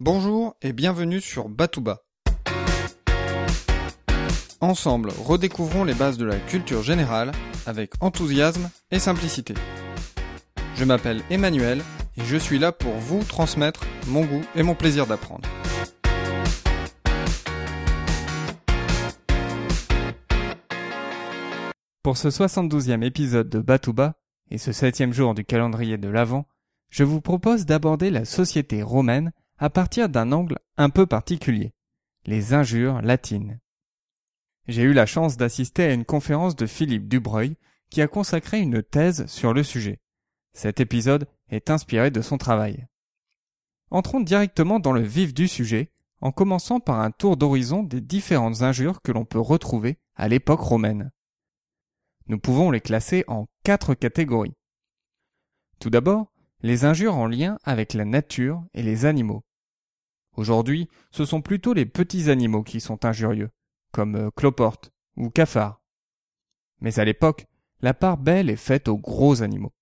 Bonjour et bienvenue sur Batouba. Ensemble, redécouvrons les bases de la culture générale avec enthousiasme et simplicité. Je m'appelle Emmanuel et je suis là pour vous transmettre mon goût et mon plaisir d'apprendre. Pour ce 72e épisode de Batouba et ce septième jour du calendrier de l'Avent, je vous propose d'aborder la société romaine à partir d'un angle un peu particulier, les injures latines. J'ai eu la chance d'assister à une conférence de Philippe Dubreuil qui a consacré une thèse sur le sujet. Cet épisode est inspiré de son travail. Entrons directement dans le vif du sujet en commençant par un tour d'horizon des différentes injures que l'on peut retrouver à l'époque romaine. Nous pouvons les classer en quatre catégories. Tout d'abord, les injures en lien avec la nature et les animaux. Aujourd'hui, ce sont plutôt les petits animaux qui sont injurieux, comme euh, cloporte ou cafard. Mais à l'époque, la part belle est faite aux gros animaux.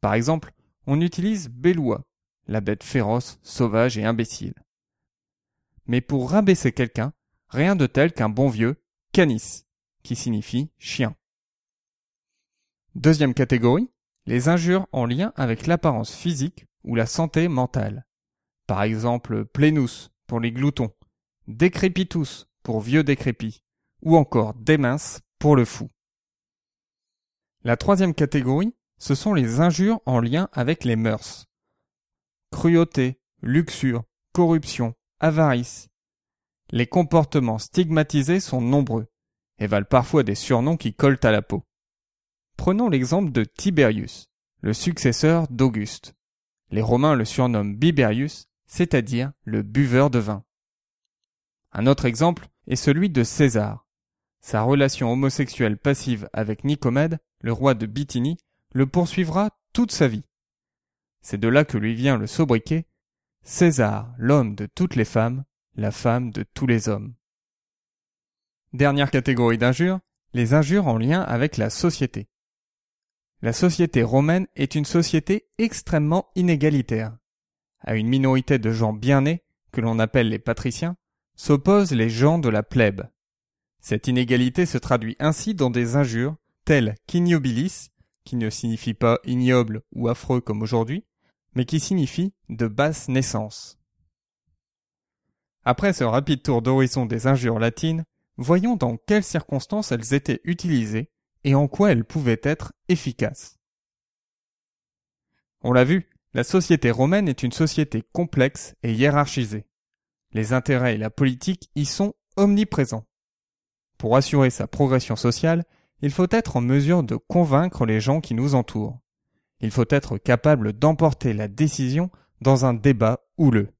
Par exemple, on utilise Béloua, la bête féroce, sauvage et imbécile. Mais pour rabaisser quelqu'un, rien de tel qu'un bon vieux canis, qui signifie chien. Deuxième catégorie, les injures en lien avec l'apparence physique ou la santé mentale. Par exemple, plénus pour les gloutons, décrépitus pour vieux décrépit, ou encore démince pour le fou. La troisième catégorie, ce sont les injures en lien avec les mœurs. Cruauté, luxure, corruption, avarice. Les comportements stigmatisés sont nombreux et valent parfois des surnoms qui collent à la peau. Prenons l'exemple de Tiberius, le successeur d'Auguste. Les Romains le surnomment Biberius c'est-à-dire le buveur de vin. Un autre exemple est celui de César. Sa relation homosexuelle passive avec Nicomède, le roi de Bithynie, le poursuivra toute sa vie. C'est de là que lui vient le sobriquet César, l'homme de toutes les femmes, la femme de tous les hommes. Dernière catégorie d'injures, les injures en lien avec la société. La société romaine est une société extrêmement inégalitaire à une minorité de gens bien nés, que l'on appelle les patriciens, s'opposent les gens de la plèbe. Cette inégalité se traduit ainsi dans des injures telles qu'ignobilis, qui ne signifie pas ignoble ou affreux comme aujourd'hui, mais qui signifie de basse naissance. Après ce rapide tour d'horizon des injures latines, voyons dans quelles circonstances elles étaient utilisées et en quoi elles pouvaient être efficaces. On l'a vu, la société romaine est une société complexe et hiérarchisée. Les intérêts et la politique y sont omniprésents. Pour assurer sa progression sociale, il faut être en mesure de convaincre les gens qui nous entourent. Il faut être capable d'emporter la décision dans un débat houleux.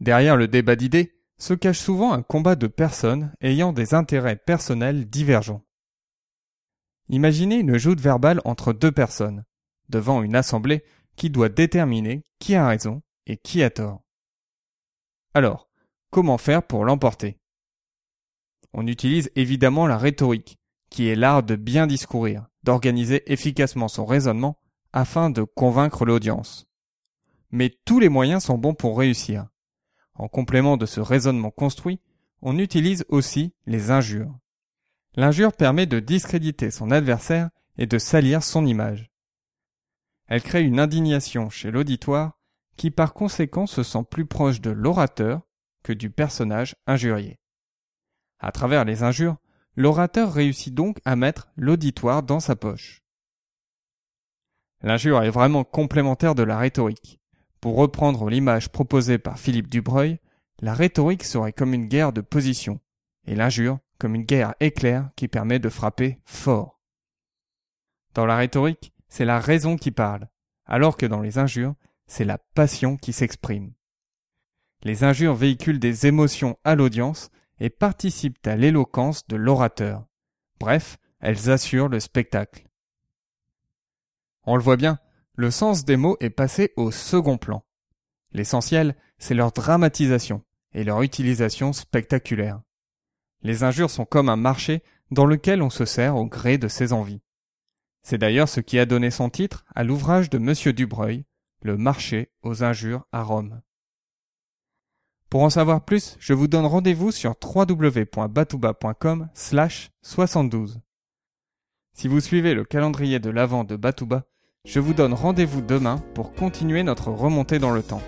Derrière le débat d'idées se cache souvent un combat de personnes ayant des intérêts personnels divergents. Imaginez une joute verbale entre deux personnes. Devant une assemblée, qui doit déterminer qui a raison et qui a tort. Alors, comment faire pour l'emporter? On utilise évidemment la rhétorique, qui est l'art de bien discourir, d'organiser efficacement son raisonnement afin de convaincre l'audience. Mais tous les moyens sont bons pour réussir. En complément de ce raisonnement construit, on utilise aussi les injures. L'injure permet de discréditer son adversaire et de salir son image. Elle crée une indignation chez l'auditoire qui par conséquent se sent plus proche de l'orateur que du personnage injurié. À travers les injures, l'orateur réussit donc à mettre l'auditoire dans sa poche. L'injure est vraiment complémentaire de la rhétorique. Pour reprendre l'image proposée par Philippe Dubreuil, la rhétorique serait comme une guerre de position, et l'injure comme une guerre éclair qui permet de frapper fort. Dans la rhétorique, c'est la raison qui parle, alors que dans les injures, c'est la passion qui s'exprime. Les injures véhiculent des émotions à l'audience et participent à l'éloquence de l'orateur. Bref, elles assurent le spectacle. On le voit bien, le sens des mots est passé au second plan. L'essentiel, c'est leur dramatisation et leur utilisation spectaculaire. Les injures sont comme un marché dans lequel on se sert au gré de ses envies. C'est d'ailleurs ce qui a donné son titre à l'ouvrage de M. Dubreuil, Le marché aux injures à Rome. Pour en savoir plus, je vous donne rendez-vous sur www.batouba.com slash 72. Si vous suivez le calendrier de l'Avent de Batouba, je vous donne rendez-vous demain pour continuer notre remontée dans le temps.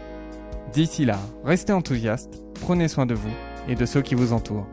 D'ici là, restez enthousiastes, prenez soin de vous et de ceux qui vous entourent.